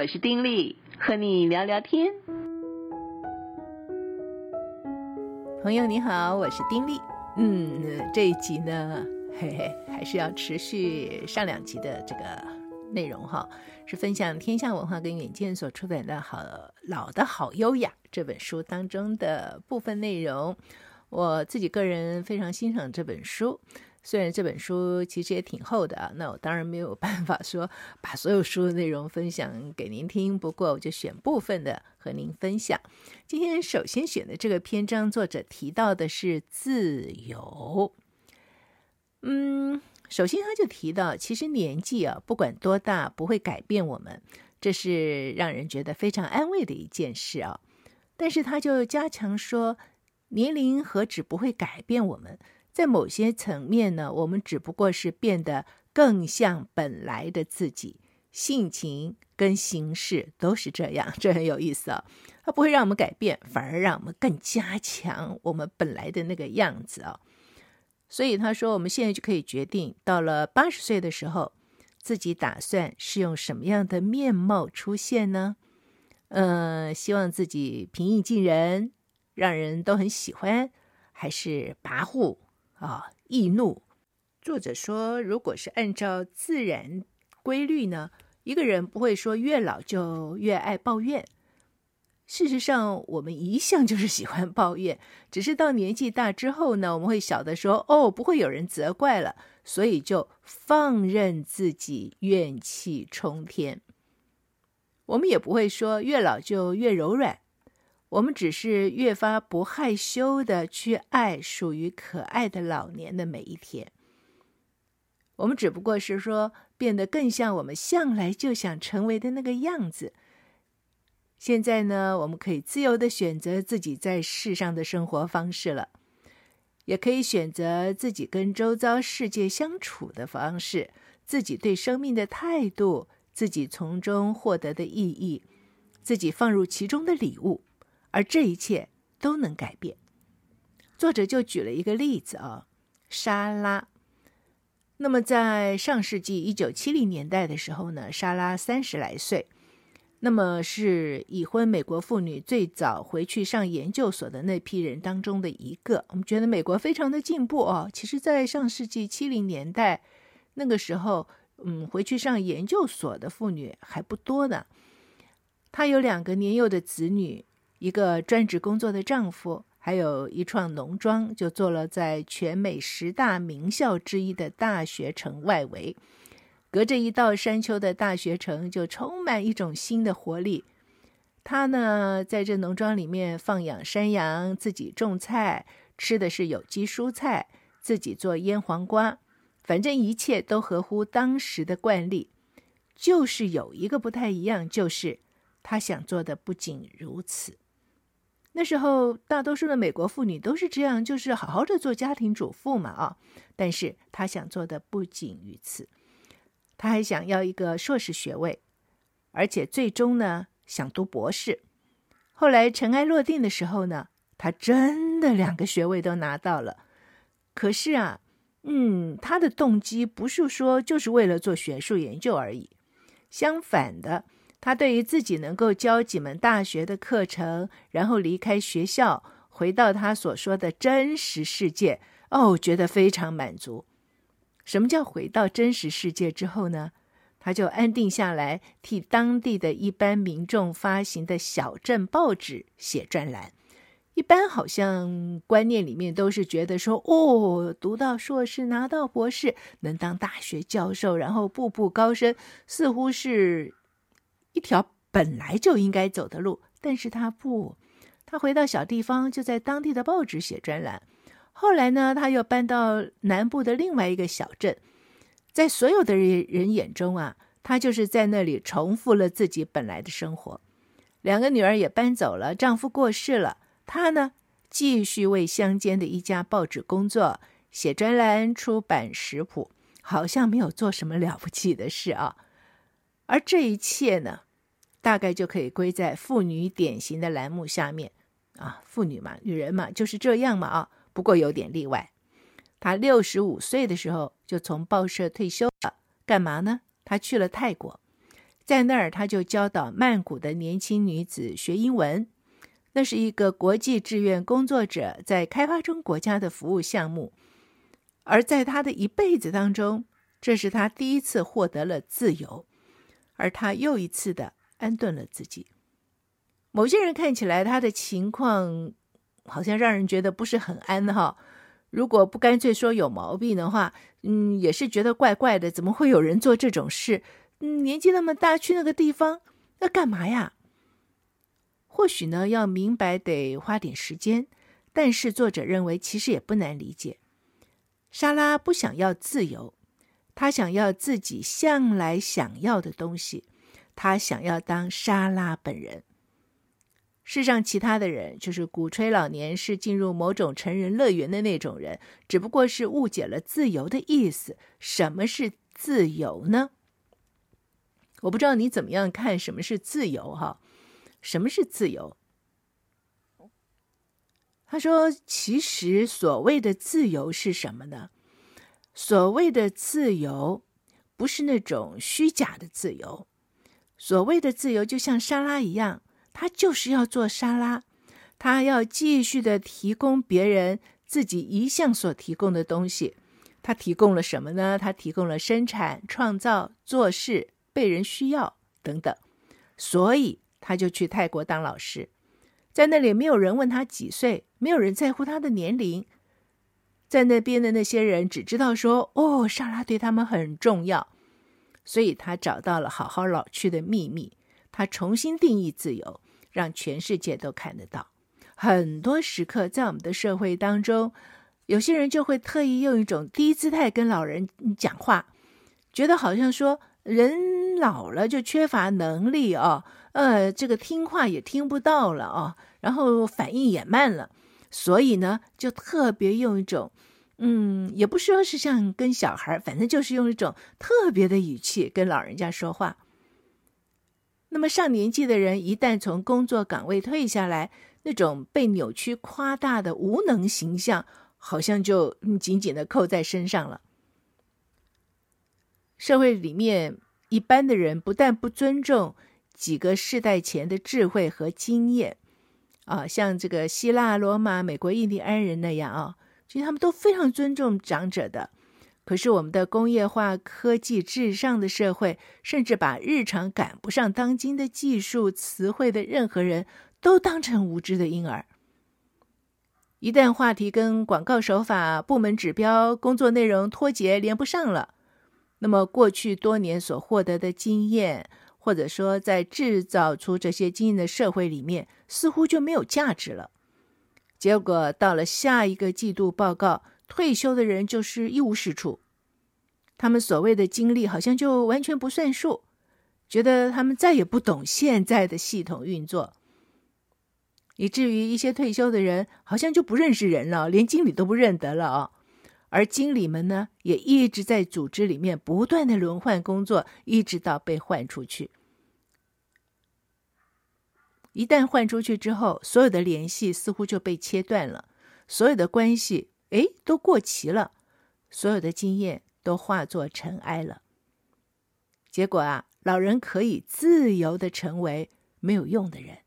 我是丁力，和你聊聊天。朋友你好，我是丁力。嗯，这一集呢，嘿嘿，还是要持续上两集的这个内容哈，是分享天下文化跟远见所出版的《好老的好优雅》这本书当中的部分内容。我自己个人非常欣赏这本书。虽然这本书其实也挺厚的啊，那我当然没有办法说 把所有书的内容分享给您听。不过我就选部分的和您分享。今天首先选的这个篇章，作者提到的是自由。嗯，首先他就提到，其实年纪啊，不管多大，不会改变我们，这是让人觉得非常安慰的一件事啊。但是他就加强说，年龄何止不会改变我们。在某些层面呢，我们只不过是变得更像本来的自己，性情跟行事都是这样，这很有意思、哦。它不会让我们改变，反而让我们更加强我们本来的那个样子、哦。所以他说，我们现在就可以决定，到了八十岁的时候，自己打算是用什么样的面貌出现呢？嗯，希望自己平易近人，让人都很喜欢，还是跋扈？啊，易怒。作者说，如果是按照自然规律呢，一个人不会说越老就越爱抱怨。事实上，我们一向就是喜欢抱怨，只是到年纪大之后呢，我们会晓得说，哦，不会有人责怪了，所以就放任自己怨气冲天。我们也不会说越老就越柔软。我们只是越发不害羞的去爱属于可爱的老年的每一天。我们只不过是说变得更像我们向来就想成为的那个样子。现在呢，我们可以自由的选择自己在世上的生活方式了，也可以选择自己跟周遭世界相处的方式，自己对生命的态度，自己从中获得的意义，自己放入其中的礼物。而这一切都能改变。作者就举了一个例子啊，莎拉。那么在上世纪一九七零年代的时候呢，莎拉三十来岁，那么是已婚美国妇女最早回去上研究所的那批人当中的一个。我们觉得美国非常的进步哦。其实，在上世纪七零年代那个时候，嗯，回去上研究所的妇女还不多呢。她有两个年幼的子女。一个专职工作的丈夫，还有一创农庄，就坐落在全美十大名校之一的大学城外围。隔着一道山丘的大学城，就充满一种新的活力。他呢，在这农庄里面放养山羊，自己种菜，吃的是有机蔬菜，自己做腌黄瓜，反正一切都合乎当时的惯例。就是有一个不太一样，就是他想做的不仅如此。那时候，大多数的美国妇女都是这样，就是好好的做家庭主妇嘛，啊。但是她想做的不仅于此，她还想要一个硕士学位，而且最终呢，想读博士。后来尘埃落定的时候呢，她真的两个学位都拿到了。可是啊，嗯，她的动机不是说就是为了做学术研究而已，相反的。他对于自己能够教几门大学的课程，然后离开学校，回到他所说的真实世界，哦，觉得非常满足。什么叫回到真实世界之后呢？他就安定下来，替当地的一般民众发行的小镇报纸写专栏。一般好像观念里面都是觉得说，哦，读到硕士，拿到博士，能当大学教授，然后步步高升，似乎是。一条本来就应该走的路，但是他不，他回到小地方，就在当地的报纸写专栏。后来呢，他又搬到南部的另外一个小镇，在所有的人眼中啊，他就是在那里重复了自己本来的生活。两个女儿也搬走了，丈夫过世了，他呢，继续为乡间的一家报纸工作，写专栏、出版食谱，好像没有做什么了不起的事啊。而这一切呢，大概就可以归在妇女典型的栏目下面啊，妇女嘛，女人嘛，就是这样嘛啊。不过有点例外，她六十五岁的时候就从报社退休了，干嘛呢？她去了泰国，在那儿他就教导曼谷的年轻女子学英文。那是一个国际志愿工作者在开发中国家的服务项目，而在他的一辈子当中，这是他第一次获得了自由，而他又一次的安顿了自己。某些人看起来他的情况好像让人觉得不是很安哈。如果不干脆说有毛病的话，嗯，也是觉得怪怪的。怎么会有人做这种事？嗯，年纪那么大，去那个地方要干嘛呀？或许呢，要明白得花点时间。但是作者认为，其实也不难理解。莎拉不想要自由，她想要自己向来想要的东西。他想要当莎拉本人。世上其他的人，就是鼓吹老年是进入某种成人乐园的那种人，只不过是误解了自由的意思。什么是自由呢？我不知道你怎么样看什么是自由哈？什么是自由？他说，其实所谓的自由是什么呢？所谓的自由不是那种虚假的自由，所谓的自由就像沙拉一样。他就是要做沙拉，他要继续的提供别人自己一向所提供的东西。他提供了什么呢？他提供了生产、创造、做事、被人需要等等。所以他就去泰国当老师，在那里没有人问他几岁，没有人在乎他的年龄。在那边的那些人只知道说：“哦，沙拉对他们很重要。”所以他找到了好好老去的秘密。他重新定义自由。让全世界都看得到。很多时刻，在我们的社会当中，有些人就会特意用一种低姿态跟老人讲话，觉得好像说人老了就缺乏能力哦，呃，这个听话也听不到了哦，然后反应也慢了，所以呢，就特别用一种，嗯，也不说是像跟小孩，反正就是用一种特别的语气跟老人家说话。那么上年纪的人一旦从工作岗位退下来，那种被扭曲夸大的无能形象，好像就紧紧的扣在身上了。社会里面一般的人不但不尊重几个世代前的智慧和经验，啊，像这个希腊、罗马、美国印第安人那样啊，其实他们都非常尊重长者的。可是，我们的工业化、科技至上的社会，甚至把日常赶不上当今的技术词汇的任何人都当成无知的婴儿。一旦话题跟广告手法、部门指标、工作内容脱节连不上了，那么过去多年所获得的经验，或者说在制造出这些经验的社会里面，似乎就没有价值了。结果到了下一个季度报告。退休的人就是一无是处，他们所谓的经历好像就完全不算数，觉得他们再也不懂现在的系统运作，以至于一些退休的人好像就不认识人了，连经理都不认得了啊。而经理们呢，也一直在组织里面不断的轮换工作，一直到被换出去。一旦换出去之后，所有的联系似乎就被切断了，所有的关系。哎，都过期了，所有的经验都化作尘埃了。结果啊，老人可以自由地成为没有用的人，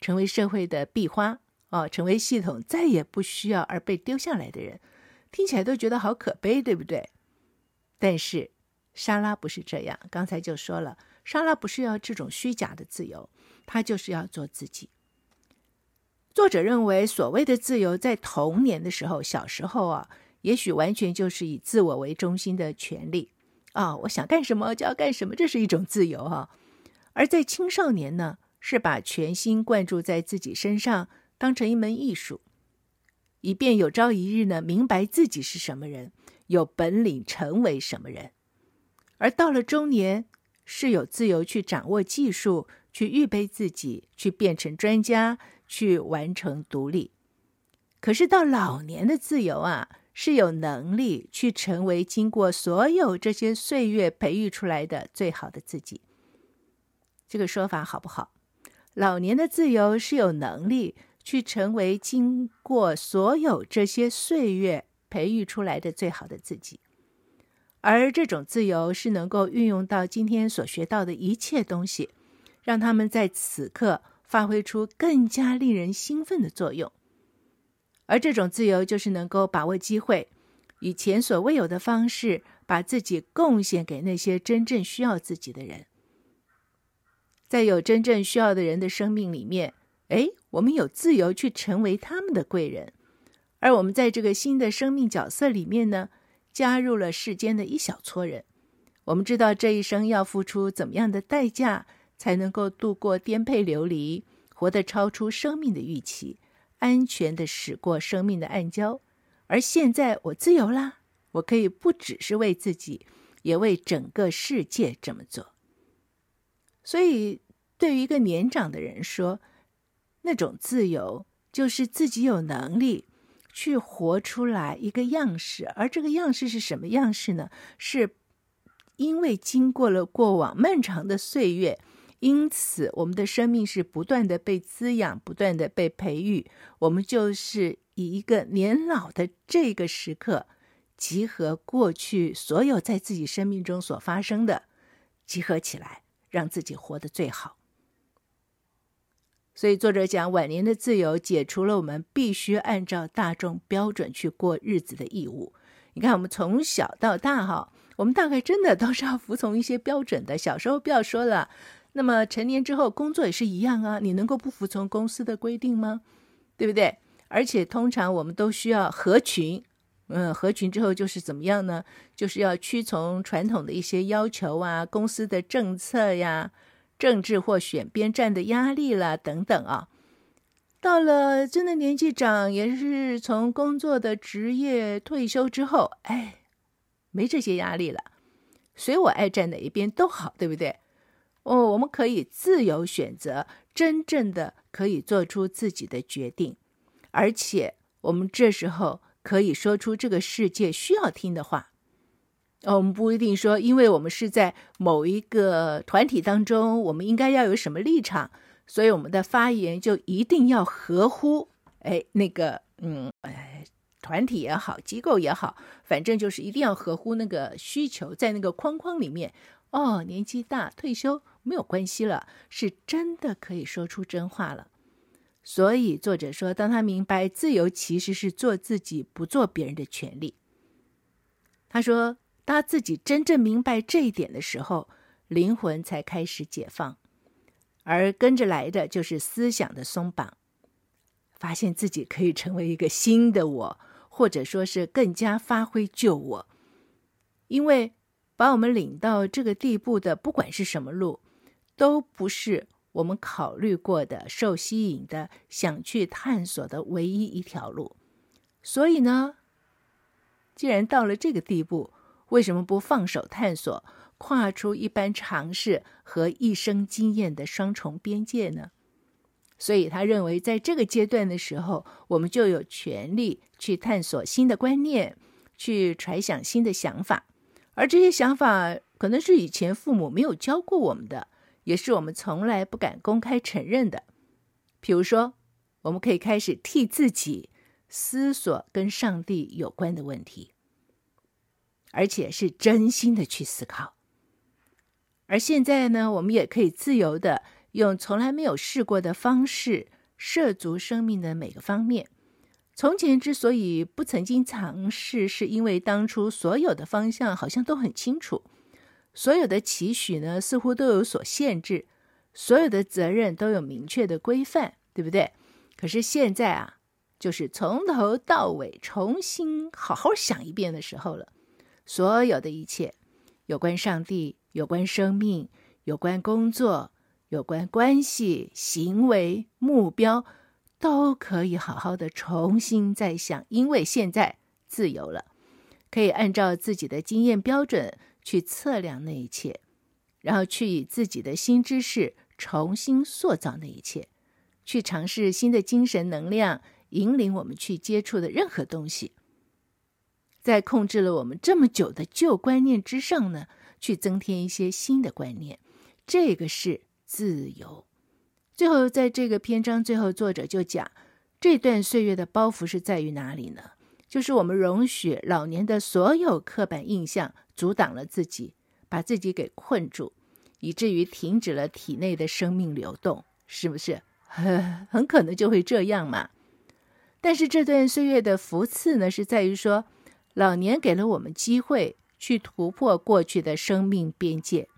成为社会的壁花哦，成为系统再也不需要而被丢下来的人，听起来都觉得好可悲，对不对？但是莎拉不是这样，刚才就说了，莎拉不是要这种虚假的自由，他就是要做自己。作者认为，所谓的自由，在童年的时候，小时候啊，也许完全就是以自我为中心的权利啊、我想干什么就要干什么，这是一种自由哈、而在青少年呢，是把全心贯注在自己身上，当成一门艺术，以便有朝一日呢，明白自己是什么人，有本领成为什么人。而到了中年，是有自由去掌握技术，去预备自己，去变成专家。去完成独立，可是到老年的自由啊，是有能力去成为经过所有这些岁月培育出来的最好的自己。这个说法好不好？老年的自由是有能力去成为经过所有这些岁月培育出来的最好的自己，而这种自由是能够运用到今天所学到的一切东西，让他们在此刻发挥出更加令人兴奋的作用。而这种自由就是能够把握机会，以前所未有的方式，把自己贡献给那些真正需要自己的人。在有真正需要的人的生命里面，哎，我们有自由去成为他们的贵人。而我们在这个新的生命角色里面呢，加入了世间的一小撮人。我们知道这一生要付出怎么样的代价，才能够度过颠沛流离，活得超出生命的预期，安全地驶过生命的暗礁。而现在我自由啦，我可以不只是为自己，也为整个世界这么做。所以，对于一个年长的人说，那种自由就是自己有能力去活出来一个样式，而这个样式是什么样式呢？是因为经过了过往漫长的岁月，因此我们的生命是不断的被滋养，不断的被培育。我们就是以一个年老的这个时刻，集合过去所有在自己生命中所发生的，集合起来。让自己活得最好。所以作者讲，晚年的自由解除了我们必须按照大众标准去过日子的义务。你看，我们从小到大哈，我们大概真的都是要服从一些标准的。小时候不要说了，那么成年之后工作也是一样啊，你能够不服从公司的规定吗？对不对？而且通常我们都需要合群。嗯，合群之后就是怎么样呢？就是要屈从传统的一些要求啊，公司的政策呀，政治或选边站的压力啦，等等啊。到了真的年纪长，也是从工作的职业退休之后，哎，没这些压力了，随我爱站哪一边都好，对不对？哦，我们可以自由选择，真正的可以做出自己的决定，而且我们这时候。可以说出这个世界需要听的话，哦我们不一定说，因为我们是在某一个团体当中，我们应该要有什么立场，所以我们的发言就一定要合乎，哎，那个，嗯，哎，团体也好，机构也好，反正就是一定要合乎那个需求，在那个框框里面。哦，年纪大，退休没有关系了，是真的可以说出真话了。所以，作者说，当他明白自由其实是做自己，不做别人的权利。他说，当他自己真正明白这一点的时候，灵魂才开始解放，而跟着来的就是思想的松绑，发现自己可以成为一个新的我，或者说是更加发挥旧我。因为把我们领到这个地步的，不管是什么路，都不是。我们考虑过的、受吸引的、想去探索的唯一一条路，所以呢，既然到了这个地步，为什么不放手探索，跨出一般常识和一生经验的双重边界呢？所以他认为，在这个阶段的时候，我们就有权利去探索新的观念，去揣想新的想法，而这些想法可能是以前父母没有教过我们的。也是我们从来不敢公开承认的。比如说，我们可以开始替自己思索跟上帝有关的问题，而且是真心的去思考。而现在呢，我们也可以自由的用从来没有试过的方式涉足生命的每个方面。从前之所以不曾经尝试，是因为当初所有的方向好像都很清楚。所有的期许呢，似乎都有所限制；所有的责任都有明确的规范，对不对？可是现在啊，就是从头到尾重新好好想一遍的时候了。所有的一切，有关上帝、有关生命、有关工作、有关关系、行为、目标，都可以好好的重新再想，因为现在自由了，可以按照自己的经验标准。去测量那一切，然后去以自己的新知识重新塑造那一切，去尝试新的精神能量引领我们去接触的任何东西，在控制了我们这么久的旧观念之上呢，去增添一些新的观念，这个是自由。最后，在这个篇章最后，作者就讲这段岁月的包袱是在于哪里呢？就是我们容许老年的所有刻板印象。阻挡了自己，把自己给困住，以至于停止了体内的生命流动，是不是？很 很可能就会这样嘛。但是这段岁月的福赐呢，是在于说，老年给了我们机会去突破过去的生命边界，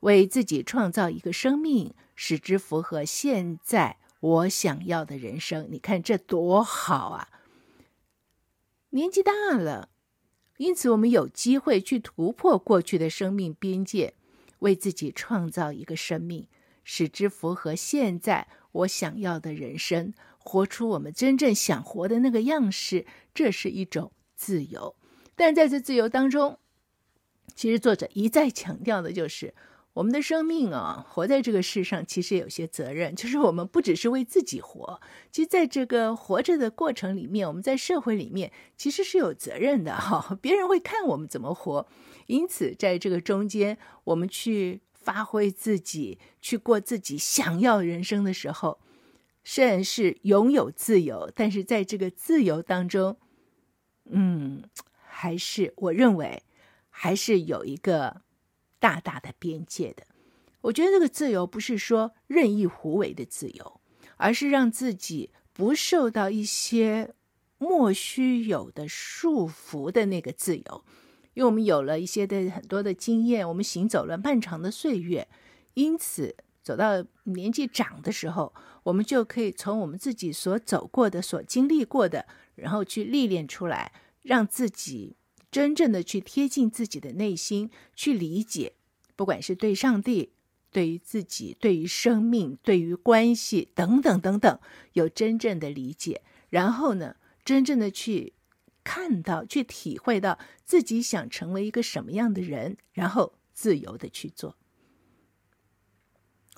为自己创造一个生命，使之符合现在我想要的人生。你看这多好啊！年纪大了，因此我们有机会去突破过去的生命边界，为自己创造一个生命，使之符合现在我想要的人生，活出我们真正想活的那个样式。这是一种自由。但在这自由当中，其实作者一再强调的就是。我们的生命啊，活在这个世上，其实有些责任，就是我们不只是为自己活，其实在这个活着的过程里面，我们在社会里面其实是有责任的哈。别人会看我们怎么活，因此在这个中间，我们去发挥自己，去过自己想要人生的时候，虽然是拥有自由，但是在这个自由当中，嗯，还是我认为还是有一个。大大的边界的，我觉得这个自由不是说任意胡为的自由，而是让自己不受到一些莫须有的束缚的那个自由。因为我们有了一些的很多的经验，我们行走了漫长的岁月，因此走到年纪长的时候，我们就可以从我们自己所走过的、所经历过的，然后去历练出来，让自己。真正的去贴近自己的内心，去理解，不管是对上帝、对于自己、对于生命、对于关系等等等等，有真正的理解，然后呢，真正的去看到、去体会到自己想成为一个什么样的人，然后自由的去做。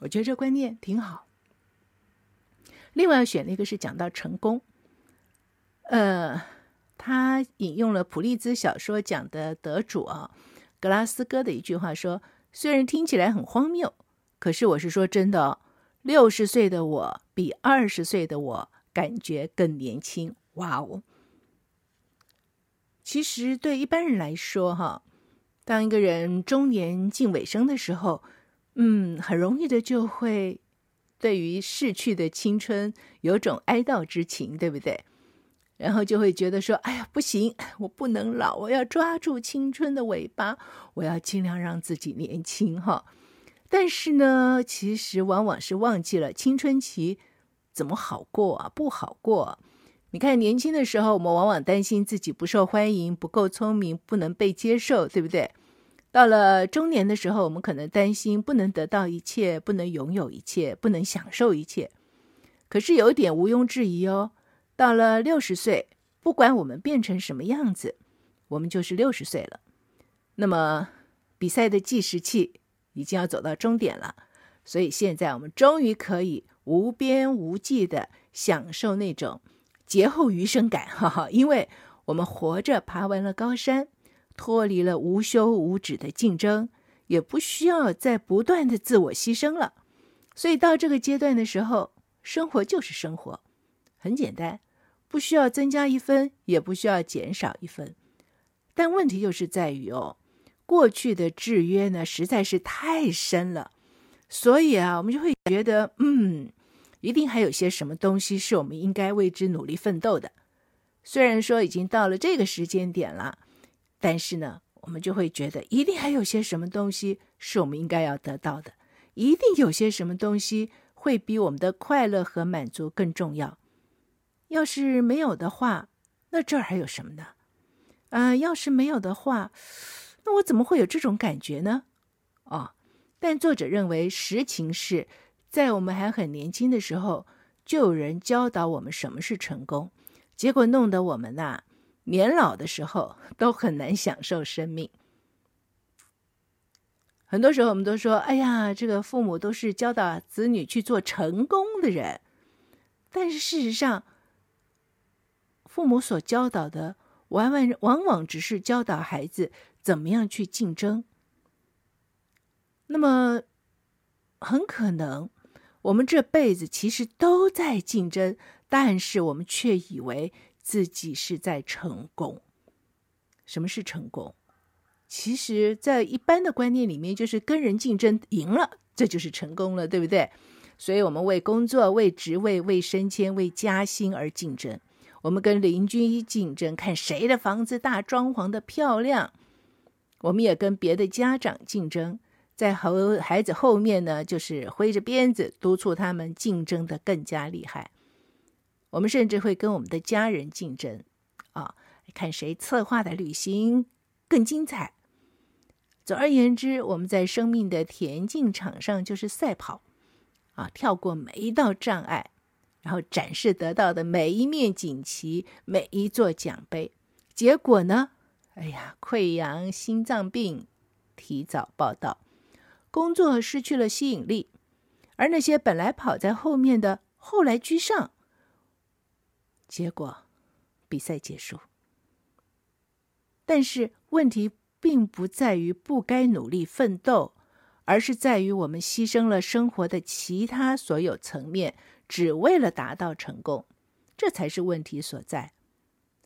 我觉得这观念挺好。另外要选那个是讲到成功，呃。他引用了普利兹小说奖的得主啊，格拉斯哥的一句话说：“虽然听起来很荒谬，可是我是说真的哦，六十岁的我比二十岁的我感觉更年轻。”哇哦！其实对一般人来说，哈，当一个人中年近尾声的时候，嗯，很容易的就会对于逝去的青春有种哀悼之情，对不对？然后就会觉得说：“哎呀，不行，我不能老，我要抓住青春的尾巴，我要尽量让自己年轻哈。”但是呢，其实往往是忘记了青春期怎么好过啊，不好过。你看，年轻的时候，我们往往担心自己不受欢迎、不够聪明、不能被接受，对不对？到了中年的时候，我们可能担心不能得到一切，不能拥有一切，不能享受一切。可是有一点毋庸置疑哦。到了六十岁，不管我们变成什么样子，我们就是六十岁了。那么，比赛的计时器已经要走到终点了，所以现在我们终于可以无边无际的享受那种劫后余生感，哈哈！因为我们活着爬完了高山，脱离了无休无止的竞争，也不需要再不断的自我牺牲了。所以到这个阶段的时候，生活就是生活，很简单。不需要增加一分，也不需要减少一分，但问题就是在于哦，过去的制约呢实在是太深了，所以啊，我们就会觉得，嗯，一定还有些什么东西是我们应该为之努力奋斗的。虽然说已经到了这个时间点了，但是呢，我们就会觉得，一定还有些什么东西是我们应该要得到的，一定有些什么东西会比我们的快乐和满足更重要。要是没有的话，那这儿还有什么呢？啊、要是没有的话，那我怎么会有这种感觉呢？哦，但作者认为实情是在我们还很年轻的时候，就有人教导我们什么是成功，结果弄得我们呐、年老的时候 都很难享受生命。很多时候我们都说：“哎呀，这个父母都是教导子女去做成功的人。”但是事实上，父母所教导的，往往往往只是教导孩子怎么样去竞争。那么，很可能我们这辈子其实都在竞争，但是我们却以为自己是在成功。什么是成功？其实，在一般的观念里面，就是跟人竞争赢了，这就是成功了，对不对？所以，我们为工作、为职位、为升迁、为加薪而竞争。我们跟邻居竞争，看谁的房子大、装潢的漂亮。我们也跟别的家长竞争，在后孩子后面呢，就是挥着鞭子督促他们竞争的更加厉害。我们甚至会跟我们的家人竞争，啊，看谁策划的旅行更精彩。总而言之，我们在生命的田径场上就是赛跑，啊，跳过每一道障碍，然后展示得到的每一面锦旗、每一座奖杯。结果呢？哎呀，溃疡、心脏病提早报到，工作失去了吸引力，而那些本来跑在后面的，后来居上。结果，比赛结束。但是问题。并不在于不该努力奋斗，而是在于我们牺牲了生活的其他所有层面，只为了达到成功，这才是问题所在。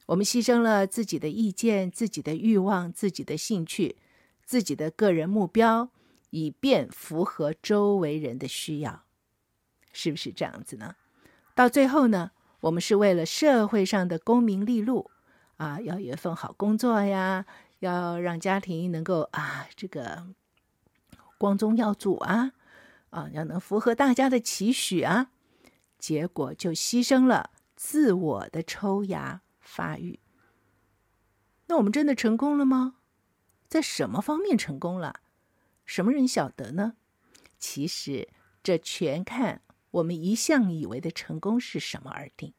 我们牺牲了自己的意见、自己的欲望、自己的兴趣、自己的个人目标，以便符合周围人的需要，是不是这样子呢？到最后呢，我们是为了社会上的功名利禄啊，要有一份好工作呀。要让家庭能够啊，这个光宗耀祖啊，啊，要能符合大家的期许啊，结果就牺牲了自我的抽芽发育。那我们真的成功了吗？在什么方面成功了？什么人晓得呢？其实这全看我们一向以为的成功是什么而定。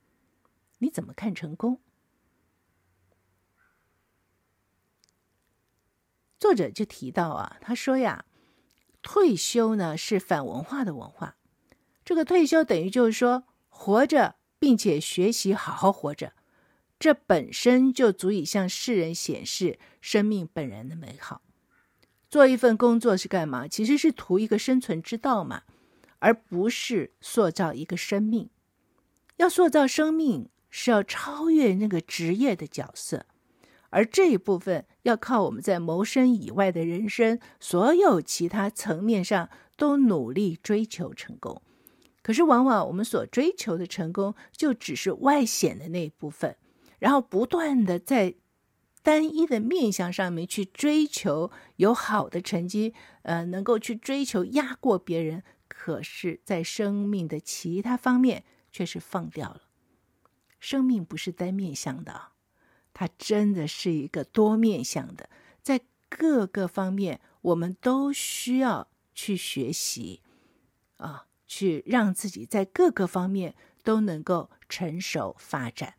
你怎么看成功？作者就提到啊，他说呀，退休呢是反文化的文化。这个退休等于就是说，活着并且学习好好活着，这本身就足以向世人显示生命本然的美好。做一份工作是干嘛？其实是图一个生存之道嘛，而不是塑造一个生命。要塑造生命，是要超越那个职业的角色。而这一部分要靠我们在谋生以外的人生所有其他层面上都努力追求成功，可是往往我们所追求的成功就只是外显的那一部分，然后不断的在单一的面向上面去追求有好的成绩，呃，能够去追求压过别人，可是，在生命的其他方面却是放掉了。生命不是单面向的。它真的是一个多面向的，在各个方面，我们都需要去学习，啊，去让自己在各个方面都能够成熟发展。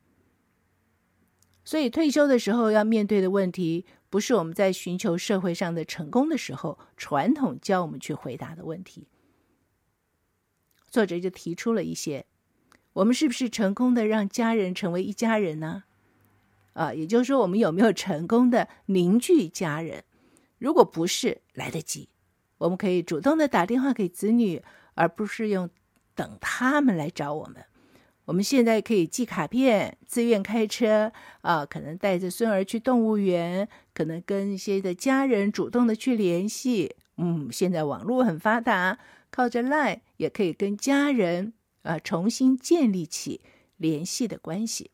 所以退休的时候要面对的问题，不是我们在寻求社会上的成功的时候，传统教我们去回答的问题。作者就提出了一些，我们是不是成功的让家人成为一家人呢？啊，也就是说，我们有没有成功的凝聚家人？如果不是，来得及，我们可以主动的打电话给子女，而不是用等他们来找我们。我们现在可以寄卡片，自愿开车啊，可能带着孙儿去动物园，可能跟一些的家人主动的去联系。嗯，现在网络很发达，靠着 LINE 也可以跟家人啊重新建立起联系的关系。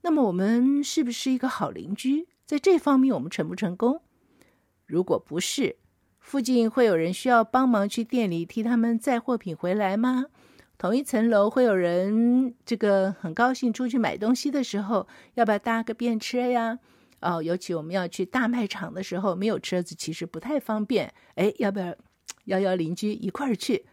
那么我们是不是一个好邻居？在这方面，我们成不成功？如果不是，附近会有人需要帮忙去店里替他们载货品回来吗？同一层楼会有人这个很高兴出去买东西的时候，要不要搭个便车呀？哦，尤其我们要去大卖场的时候，没有车子其实不太方便。哎，要不要邀邀邻居一块儿去？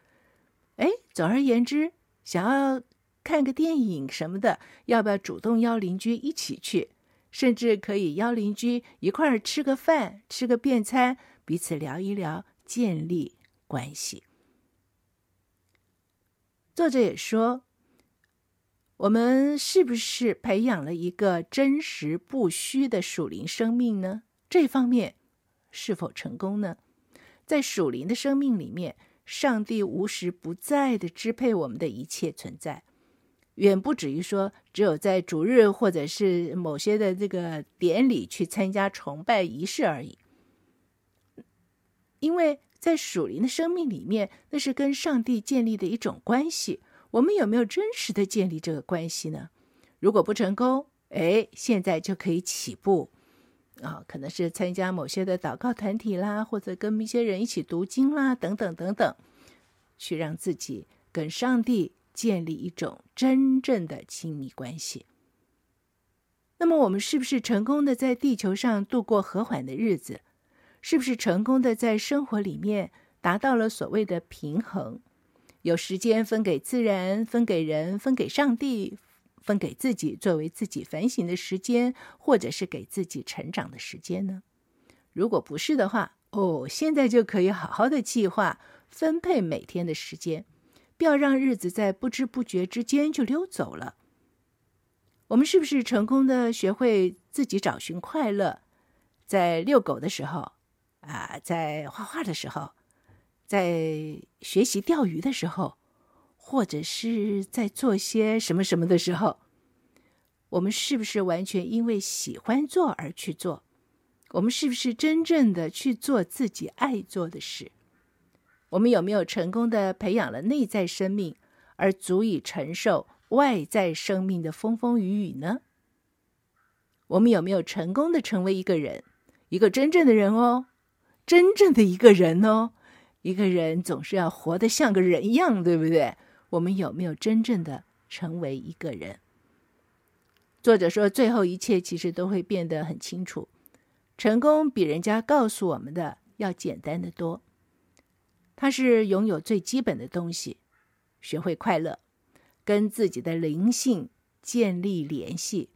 哎，总而言之，想要。看个电影什么的，要不要主动邀邻居一起去？甚至可以邀邻居一块儿吃个饭，吃个便餐，彼此聊一聊，建立关系。作者也说，我们是不是培养了一个真实不虚的属灵生命呢？这方面是否成功呢？在属灵的生命里面，上帝无时不在的支配我们的一切存在。远不止于说，只有在主日或者是某些的这个典礼去参加崇拜仪式而已。因为在属灵的生命里面，那是跟上帝建立的一种关系。我们有没有真实的建立这个关系呢？如果不成功，哎，现在就可以起步啊，可能是参加某些的祷告团体啦，或者跟一些人一起读经啦，等等等等，去让自己跟上帝建立一种真正的亲密关系。那么，我们是不是成功的在地球上度过和缓的日子？是不是成功的在生活里面达到了所谓的平衡？有时间分给自然，分给人，分给上帝，分给自己，作为自己反省的时间，或者是给自己成长的时间呢？如果不是的话，哦，现在就可以好好的计划分配每天的时间，不要让日子在不知不觉之间就溜走了。我们是不是成功的学会自己找寻快乐？在遛狗的时候，啊，在画画的时候，在学习钓鱼的时候，或者是在做些什么什么的时候，我们是不是完全因为喜欢做而去做？我们是不是真正的去做自己爱做的事？我们有没有成功的培养了内在生命，而足以承受？外在生命的风风雨雨呢？我们有没有成功的成为一个人，一个真正的人哦，真正的一个人哦？一个人总是要活得像个人一样，对不对？我们有没有真正的成为一个人？作者说，最后一切其实都会变得很清楚。成功比人家告诉我们的要简单得多。它是拥有最基本的东西，学会快乐。跟自己的灵性建立联系，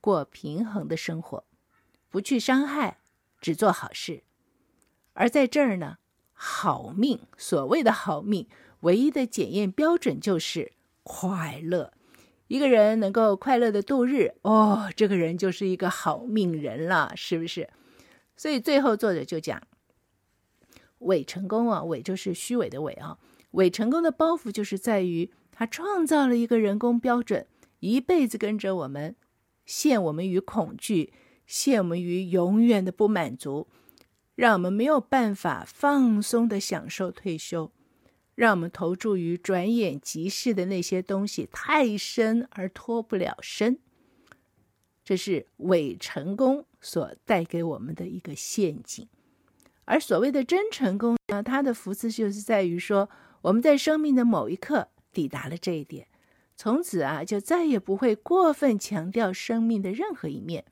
过平衡的生活，不去伤害，只做好事。而在这儿呢，好命，所谓的好命，唯一的检验标准就是快乐。一个人能够快乐的度日，哦，这个人就是一个好命人了，是不是？所以最后作者就讲，伪成功啊，伪就是虚伪的伪啊，伪成功的包袱就是在于。他创造了一个人工标准，一辈子跟着我们，陷我们于恐惧，陷我们于永远的不满足，让我们没有办法放松的享受退休，让我们投注于转眼即逝的那些东西太深而脱不了身。这是伪成功所带给我们的一个陷阱。而所谓的真成功呢，它的福祉就是在于说，我们在生命的某一刻。抵达了这一点，从此啊，就再也不会过分强调生命的任何一面。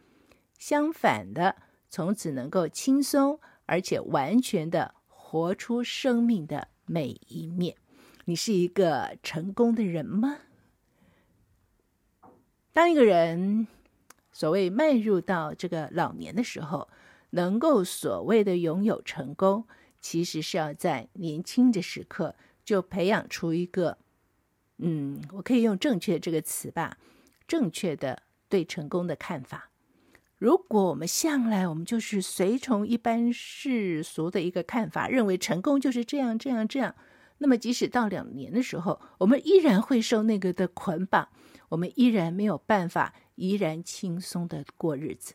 相反的，从此能够轻松而且完全的活出生命的每一面。你是一个成功的人吗？当一个人所谓迈入到这个老年的时候，能够所谓的拥有成功，其实是要在年轻的时刻就培养出一个。嗯，我可以用正确这个词吧，正确的对成功的看法。如果我们向来我们就是随从一般世俗的一个看法，认为成功就是这样这样这样，那么即使到两年的时候，我们依然会受那个的捆绑，我们依然没有办法，依然轻松的过日子。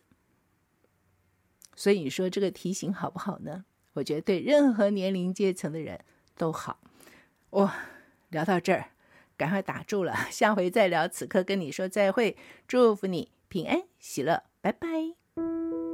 所以你说这个提醒好不好呢？我觉得对任何年龄阶层的人都好。哇、聊到这儿。赶快打住了，下回再聊。此刻跟你说再会，祝福你平安喜乐，拜拜。